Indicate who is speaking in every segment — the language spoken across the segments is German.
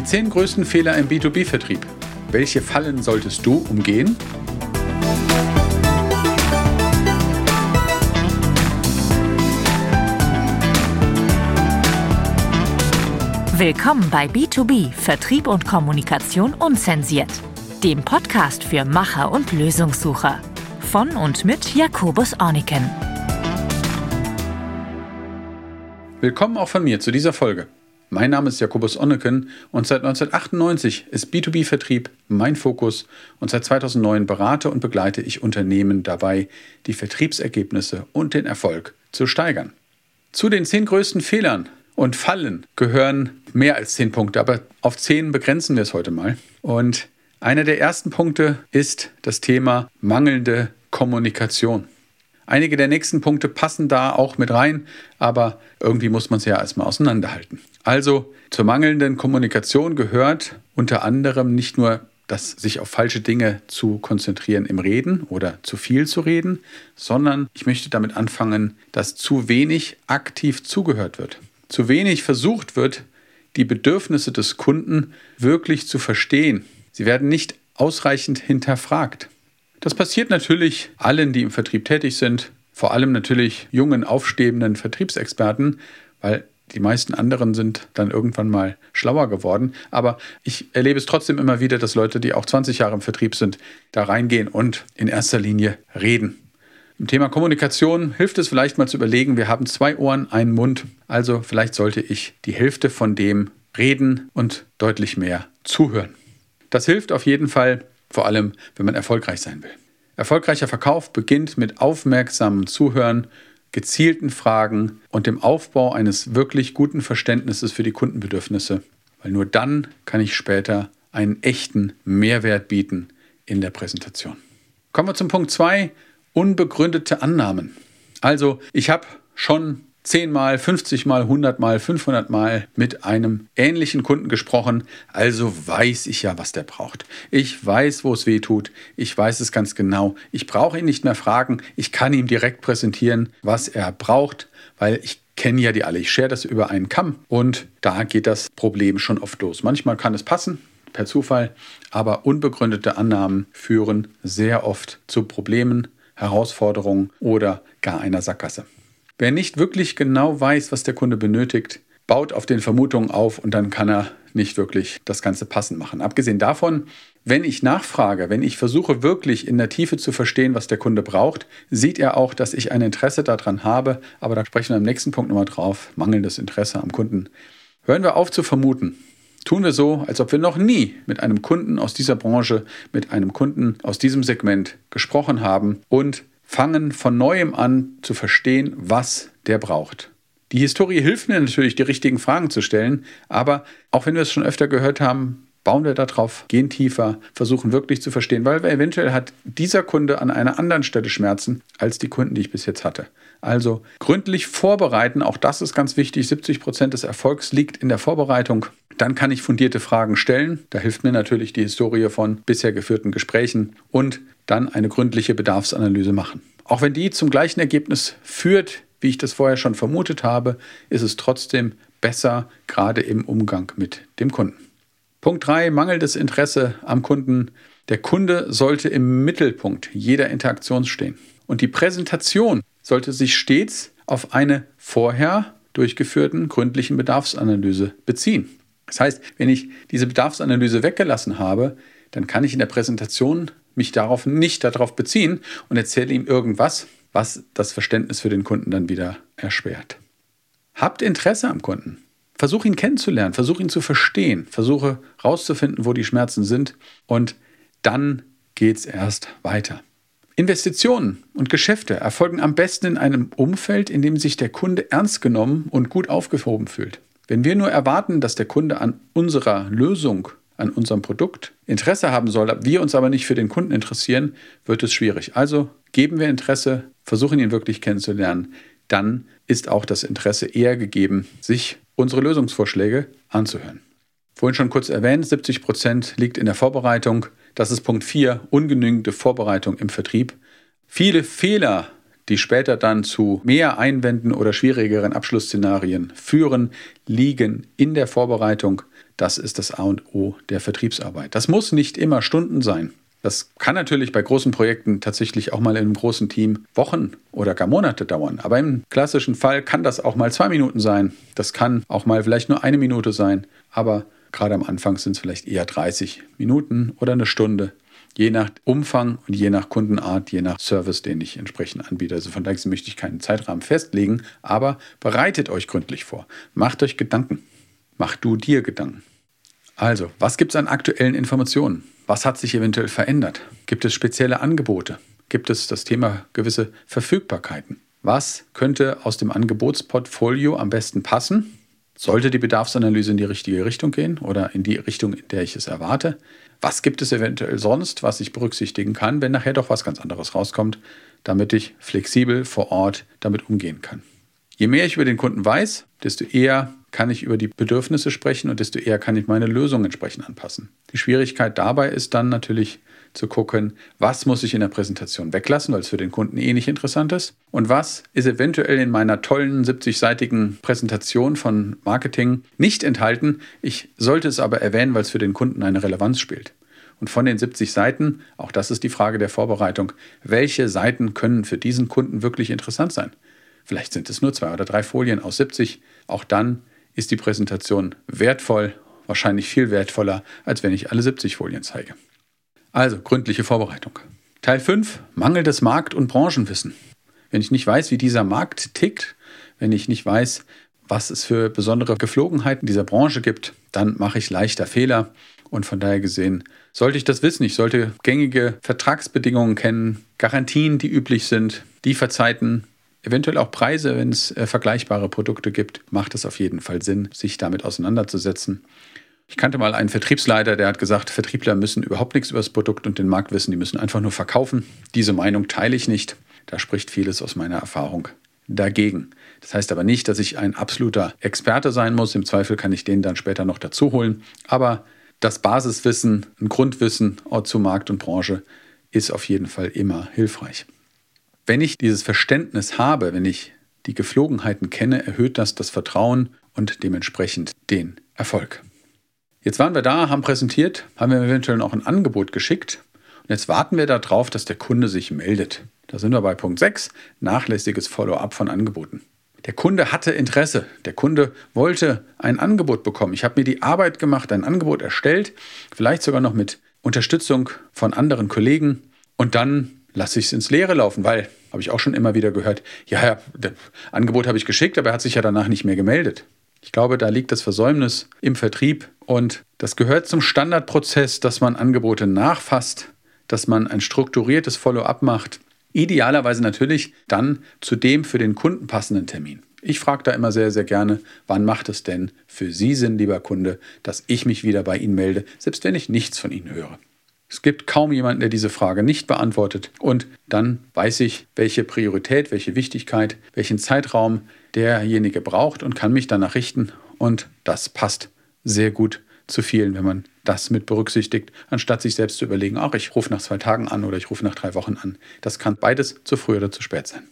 Speaker 1: Die 10 größten Fehler im B2B-Vertrieb. Welche Fallen solltest du umgehen?
Speaker 2: Willkommen bei B2B Vertrieb und Kommunikation unzensiert, dem Podcast für Macher und Lösungssucher. Von und mit Jakobus Orniken.
Speaker 1: Willkommen auch von mir zu dieser Folge. Mein Name ist Jakobus Onneken und seit 1998 ist B2B-Vertrieb mein Fokus und seit 2009 berate und begleite ich Unternehmen dabei, die Vertriebsergebnisse und den Erfolg zu steigern. Zu den zehn größten Fehlern und Fallen gehören mehr als zehn Punkte, aber auf zehn begrenzen wir es heute mal. Und einer der ersten Punkte ist das Thema mangelnde Kommunikation. Einige der nächsten Punkte passen da auch mit rein, aber irgendwie muss man es ja erstmal auseinanderhalten. Also zur mangelnden Kommunikation gehört unter anderem nicht nur das sich auf falsche Dinge zu konzentrieren im Reden oder zu viel zu reden, sondern ich möchte damit anfangen, dass zu wenig aktiv zugehört wird. Zu wenig versucht wird, die Bedürfnisse des Kunden wirklich zu verstehen. Sie werden nicht ausreichend hinterfragt. Das passiert natürlich allen, die im Vertrieb tätig sind, vor allem natürlich jungen, aufstrebenden Vertriebsexperten, weil die meisten anderen sind dann irgendwann mal schlauer geworden. Aber ich erlebe es trotzdem immer wieder, dass Leute, die auch 20 Jahre im Vertrieb sind, da reingehen und in erster Linie reden. Im Thema Kommunikation hilft es vielleicht mal zu überlegen, wir haben zwei Ohren, einen Mund, also vielleicht sollte ich die Hälfte von dem reden und deutlich mehr zuhören. Das hilft auf jeden Fall, vor allem wenn man erfolgreich sein will. Erfolgreicher Verkauf beginnt mit aufmerksamem Zuhören, gezielten Fragen und dem Aufbau eines wirklich guten Verständnisses für die Kundenbedürfnisse, weil nur dann kann ich später einen echten Mehrwert bieten in der Präsentation. Kommen wir zum Punkt 2, unbegründete Annahmen. Also ich habe schon 10 mal, 50 mal, 100 mal, 500 mal mit einem ähnlichen Kunden gesprochen, also weiß ich ja, was der braucht. Ich weiß, wo es weh tut. Ich weiß es ganz genau. Ich brauche ihn nicht mehr fragen. Ich kann ihm direkt präsentieren, was er braucht, weil ich kenne ja die alle. Ich schere das über einen Kamm und da geht das Problem schon oft los. Manchmal kann es passen, per Zufall, aber unbegründete Annahmen führen sehr oft zu Problemen, Herausforderungen oder gar einer Sackgasse. Wer nicht wirklich genau weiß, was der Kunde benötigt, baut auf den Vermutungen auf und dann kann er nicht wirklich das Ganze passend machen. Abgesehen davon, wenn ich nachfrage, wenn ich versuche wirklich in der Tiefe zu verstehen, was der Kunde braucht, sieht er auch, dass ich ein Interesse daran habe, aber da sprechen wir im nächsten Punkt nochmal drauf, mangelndes Interesse am Kunden. Hören wir auf zu vermuten. Tun wir so, als ob wir noch nie mit einem Kunden aus dieser Branche, mit einem Kunden aus diesem Segment gesprochen haben und fangen von neuem an zu verstehen, was der braucht. Die Historie hilft mir natürlich, die richtigen Fragen zu stellen, aber auch wenn wir es schon öfter gehört haben, bauen wir darauf, gehen tiefer, versuchen wirklich zu verstehen, weil eventuell hat dieser Kunde an einer anderen Stelle Schmerzen als die Kunden, die ich bis jetzt hatte. Also gründlich vorbereiten, auch das ist ganz wichtig. 70 Prozent des Erfolgs liegt in der Vorbereitung. Dann kann ich fundierte Fragen stellen. Da hilft mir natürlich die Historie von bisher geführten Gesprächen und dann eine gründliche Bedarfsanalyse machen. Auch wenn die zum gleichen Ergebnis führt, wie ich das vorher schon vermutet habe, ist es trotzdem besser, gerade im Umgang mit dem Kunden. Punkt 3, mangelndes Interesse am Kunden. Der Kunde sollte im Mittelpunkt jeder Interaktion stehen. Und die Präsentation sollte sich stets auf eine vorher durchgeführten gründlichen Bedarfsanalyse beziehen. Das heißt, wenn ich diese Bedarfsanalyse weggelassen habe, dann kann ich in der Präsentation mich darauf nicht darauf beziehen und erzähle ihm irgendwas, was das Verständnis für den Kunden dann wieder erschwert. Habt Interesse am Kunden. Versuch ihn kennenzulernen, versuch ihn zu verstehen, versuche herauszufinden, wo die Schmerzen sind und dann geht es erst weiter. Investitionen und Geschäfte erfolgen am besten in einem Umfeld, in dem sich der Kunde ernst genommen und gut aufgehoben fühlt. Wenn wir nur erwarten, dass der Kunde an unserer Lösung an unserem Produkt Interesse haben soll, wir uns aber nicht für den Kunden interessieren, wird es schwierig. Also geben wir Interesse, versuchen ihn wirklich kennenzulernen, dann ist auch das Interesse eher gegeben, sich unsere Lösungsvorschläge anzuhören. Vorhin schon kurz erwähnt, 70 Prozent liegt in der Vorbereitung. Das ist Punkt 4, ungenügende Vorbereitung im Vertrieb. Viele Fehler, die später dann zu mehr Einwänden oder schwierigeren Abschlussszenarien führen, liegen in der Vorbereitung Das ist das A und O der Vertriebsarbeit. Das muss nicht immer Stunden sein. Das kann natürlich bei großen Projekten tatsächlich auch mal in einem großen Team Wochen oder gar Monate dauern. Aber im klassischen Fall kann das auch mal zwei Minuten sein. Das kann auch mal vielleicht nur eine Minute sein. Aber gerade am Anfang sind es vielleicht eher 30 Minuten oder eine Stunde. Je nach Umfang und je nach Kundenart, je nach Service, den ich entsprechend anbiete. Also von daher möchte ich keinen Zeitrahmen festlegen, aber bereitet euch gründlich vor. Macht euch Gedanken. Mach du dir Gedanken. Also, was gibt es an aktuellen Informationen? Was hat sich eventuell verändert? Gibt es spezielle Angebote? Gibt es das Thema gewisse Verfügbarkeiten? Was könnte aus dem Angebotsportfolio am besten passen? Sollte die Bedarfsanalyse in die richtige Richtung gehen oder in die Richtung, in der ich es erwarte? Was gibt es eventuell sonst, was ich berücksichtigen kann, wenn nachher doch was ganz anderes rauskommt, damit ich flexibel vor Ort damit umgehen kann? Je mehr ich über den Kunden weiß, desto eher kann ich über die Bedürfnisse sprechen und desto eher kann ich meine Lösung entsprechend anpassen. Die Schwierigkeit dabei ist dann natürlich zu gucken, was muss ich in der Präsentation weglassen, weil es für den Kunden eh nicht interessant ist und was ist eventuell in meiner tollen 70-seitigen Präsentation von Marketing nicht enthalten. Ich sollte es aber erwähnen, weil es für den Kunden eine Relevanz spielt. Und von den 70 Seiten, auch das ist die Frage der Vorbereitung, welche Seiten können für diesen Kunden wirklich interessant sein? Vielleicht sind es nur zwei oder drei Folien aus 70. Auch dann ist die Präsentation wertvoll, wahrscheinlich viel wertvoller, als wenn ich alle 70 Folien zeige. Also gründliche Vorbereitung. Teil 5. Mangelndes Markt- und Branchenwissen. Wenn ich nicht weiß, wie dieser Markt tickt, wenn ich nicht weiß, was es für besondere Geflogenheiten dieser Branche gibt, dann mache ich leichter Fehler. Und von daher gesehen sollte ich das wissen. Ich sollte gängige Vertragsbedingungen kennen, Garantien, die üblich sind, Lieferzeiten, eventuell auch Preise, wenn es äh, vergleichbare Produkte gibt, macht es auf jeden Fall Sinn, sich damit auseinanderzusetzen. Ich kannte mal einen Vertriebsleiter, der hat gesagt, Vertriebler müssen überhaupt nichts über das Produkt und den Markt wissen, die müssen einfach nur verkaufen. Diese Meinung teile ich nicht. Da spricht vieles aus meiner Erfahrung dagegen. Das heißt aber nicht, dass ich ein absoluter Experte sein muss. Im Zweifel kann ich den dann später noch dazu holen. Aber das Basiswissen, ein Grundwissen zu Markt und Branche ist auf jeden Fall immer hilfreich. Wenn ich dieses Verständnis habe, wenn ich die Geflogenheiten kenne, erhöht das das Vertrauen und dementsprechend den Erfolg. Jetzt waren wir da, haben präsentiert, haben wir eventuell noch ein Angebot geschickt und jetzt warten wir darauf, dass der Kunde sich meldet. Da sind wir bei Punkt 6, nachlässiges Follow-up von Angeboten. Der Kunde hatte Interesse, der Kunde wollte ein Angebot bekommen. Ich habe mir die Arbeit gemacht, ein Angebot erstellt, vielleicht sogar noch mit Unterstützung von anderen Kollegen und dann lasse ich es ins Leere laufen, weil habe ich auch schon immer wieder gehört, ja, ja, das Angebot habe ich geschickt, aber er hat sich ja danach nicht mehr gemeldet. Ich glaube, da liegt das Versäumnis im Vertrieb und das gehört zum Standardprozess, dass man Angebote nachfasst, dass man ein strukturiertes Follow-up macht. Idealerweise natürlich dann zu dem für den Kunden passenden Termin. Ich frage da immer sehr, sehr gerne, wann macht es denn für Sie Sinn, lieber Kunde, dass ich mich wieder bei Ihnen melde, selbst wenn ich nichts von Ihnen höre. Es gibt kaum jemanden, der diese Frage nicht beantwortet. Und dann weiß ich, welche Priorität, welche Wichtigkeit, welchen Zeitraum derjenige braucht und kann mich danach richten. Und das passt sehr gut zu vielen, wenn man das mit berücksichtigt, anstatt sich selbst zu überlegen, ach, ich rufe nach zwei Tagen an oder ich rufe nach drei Wochen an. Das kann beides zu früh oder zu spät sein.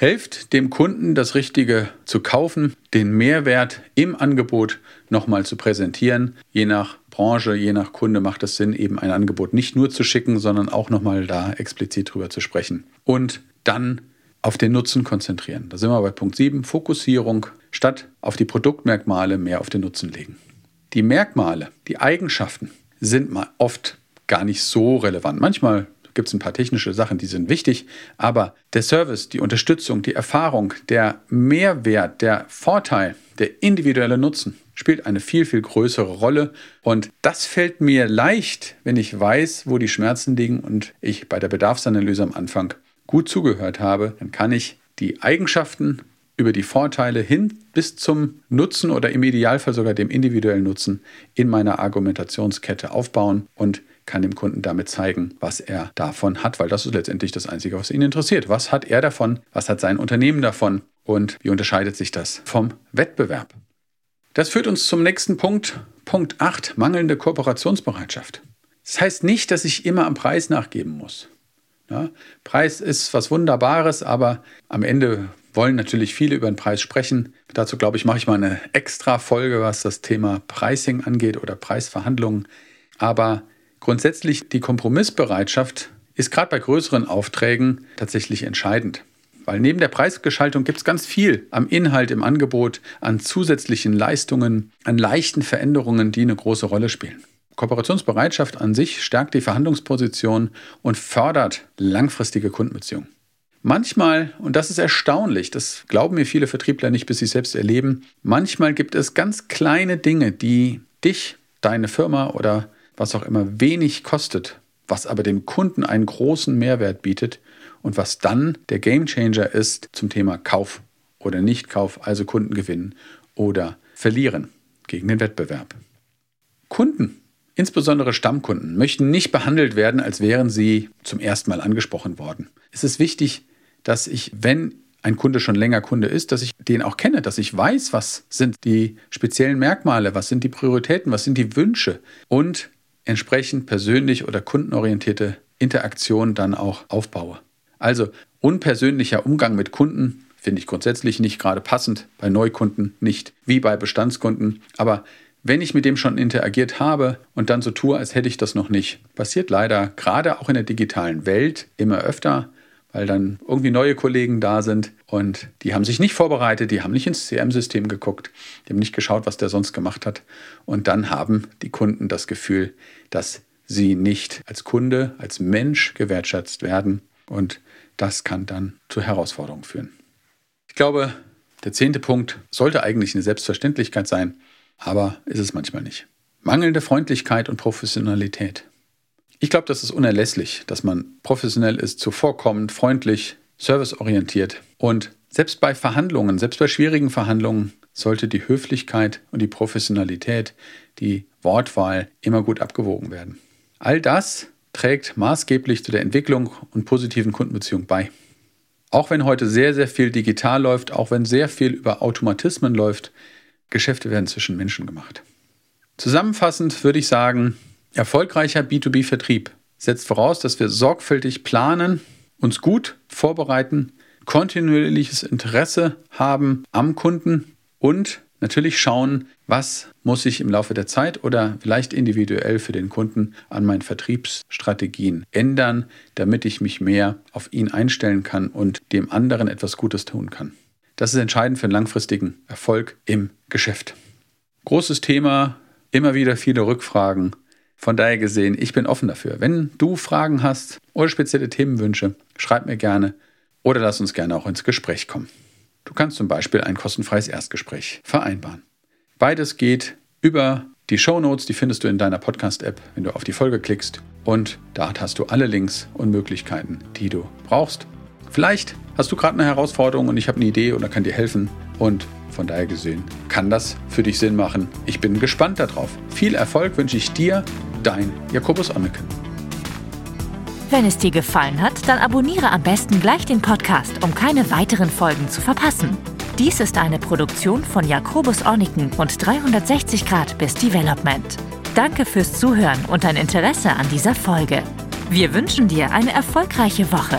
Speaker 1: Helft dem Kunden das Richtige zu kaufen, den Mehrwert im Angebot nochmal zu präsentieren. Je nach Branche, je nach Kunde macht es Sinn, eben ein Angebot nicht nur zu schicken, sondern auch nochmal da explizit drüber zu sprechen. Und dann auf den Nutzen konzentrieren. Da sind wir bei Punkt 7, Fokussierung, statt auf die Produktmerkmale mehr auf den Nutzen legen. Die Merkmale, die Eigenschaften sind mal oft gar nicht so relevant. Manchmal gibt es ein paar technische Sachen, die sind wichtig, aber der Service, die Unterstützung, die Erfahrung, der Mehrwert, der Vorteil, der individuelle Nutzen spielt eine viel, viel größere Rolle. Und das fällt mir leicht, wenn ich weiß, wo die Schmerzen liegen und ich bei der Bedarfsanalyse am Anfang gut zugehört habe, dann kann ich die Eigenschaften über die Vorteile hin bis zum Nutzen oder im Idealfall sogar dem individuellen Nutzen in meiner Argumentationskette aufbauen und kann dem Kunden damit zeigen, was er davon hat, weil das ist letztendlich das Einzige, was ihn interessiert. Was hat er davon? Was hat sein Unternehmen davon? Und wie unterscheidet sich das vom Wettbewerb? Das führt uns zum nächsten Punkt, Punkt 8, mangelnde Kooperationsbereitschaft. Das heißt nicht, dass ich immer am Preis nachgeben muss. Ja, Preis ist was Wunderbares, aber am Ende wollen natürlich viele über den Preis sprechen. Dazu glaube ich, mache ich mal eine extra Folge, was das Thema Pricing angeht oder Preisverhandlungen. Aber grundsätzlich die Kompromissbereitschaft ist gerade bei größeren Aufträgen tatsächlich entscheidend. Weil neben der Preisgestaltung gibt es ganz viel am Inhalt, im Angebot, an zusätzlichen Leistungen, an leichten Veränderungen, die eine große Rolle spielen. Kooperationsbereitschaft an sich stärkt die Verhandlungsposition und fördert langfristige Kundenbeziehungen. Manchmal, und das ist erstaunlich, das glauben mir viele Vertriebler nicht, bis sie es selbst erleben, manchmal gibt es ganz kleine Dinge, die dich, deine Firma oder was auch immer wenig kostet, was aber dem Kunden einen großen Mehrwert bietet und was dann der Gamechanger ist zum Thema Kauf oder Nichtkauf, also Kunden gewinnen oder verlieren gegen den Wettbewerb. Kunden, insbesondere Stammkunden, möchten nicht behandelt werden, als wären sie zum ersten Mal angesprochen worden. Es ist wichtig, dass ich, wenn ein Kunde schon länger Kunde ist, dass ich den auch kenne, dass ich weiß, was sind die speziellen Merkmale, was sind die Prioritäten, was sind die Wünsche und entsprechend persönlich oder kundenorientierte Interaktion dann auch aufbaue. Also unpersönlicher Umgang mit Kunden finde ich grundsätzlich nicht gerade passend, bei Neukunden nicht, wie bei Bestandskunden, aber wenn ich mit dem schon interagiert habe und dann so tue, als hätte ich das noch nicht, passiert leider gerade auch in der digitalen Welt immer öfter, weil dann irgendwie neue Kollegen da sind und die haben sich nicht vorbereitet, die haben nicht ins CM-System geguckt, die haben nicht geschaut, was der sonst gemacht hat. Und dann haben die Kunden das Gefühl, dass sie nicht als Kunde, als Mensch gewertschätzt werden. Und das kann dann zu Herausforderungen führen. Ich glaube, der zehnte Punkt sollte eigentlich eine Selbstverständlichkeit sein, aber ist es manchmal nicht. Mangelnde Freundlichkeit und Professionalität. Ich glaube, das ist unerlässlich, dass man professionell ist, zuvorkommend, freundlich, serviceorientiert. Und selbst bei Verhandlungen, selbst bei schwierigen Verhandlungen, sollte die Höflichkeit und die Professionalität, die Wortwahl immer gut abgewogen werden. All das trägt maßgeblich zu der Entwicklung und positiven Kundenbeziehung bei. Auch wenn heute sehr, sehr viel digital läuft, auch wenn sehr viel über Automatismen läuft, Geschäfte werden zwischen Menschen gemacht. Zusammenfassend würde ich sagen, Erfolgreicher B2B-Vertrieb setzt voraus, dass wir sorgfältig planen, uns gut vorbereiten, kontinuierliches Interesse haben am Kunden und natürlich schauen, was muss ich im Laufe der Zeit oder vielleicht individuell für den Kunden an meinen Vertriebsstrategien ändern, damit ich mich mehr auf ihn einstellen kann und dem anderen etwas Gutes tun kann. Das ist entscheidend für einen langfristigen Erfolg im Geschäft. Großes Thema, immer wieder viele Rückfragen. Von daher gesehen, ich bin offen dafür. Wenn du Fragen hast oder spezielle Themenwünsche, schreib mir gerne oder lass uns gerne auch ins Gespräch kommen. Du kannst zum Beispiel ein kostenfreies Erstgespräch vereinbaren. Beides geht über die Show Notes, die findest du in deiner Podcast-App, wenn du auf die Folge klickst. Und dort hast du alle Links und Möglichkeiten, die du brauchst. Vielleicht hast du gerade eine Herausforderung und ich habe eine Idee oder kann dir helfen. Und von daher gesehen kann das für dich Sinn machen. Ich bin gespannt darauf. Viel Erfolg wünsche ich dir Dein Jakobus Anneken.
Speaker 2: Wenn es dir gefallen hat, dann abonniere am besten gleich den Podcast, um keine weiteren Folgen zu verpassen. Dies ist eine Produktion von Jakobus Orniken und 360 Grad bis Development. Danke fürs Zuhören und dein Interesse an dieser Folge. Wir wünschen dir eine erfolgreiche Woche.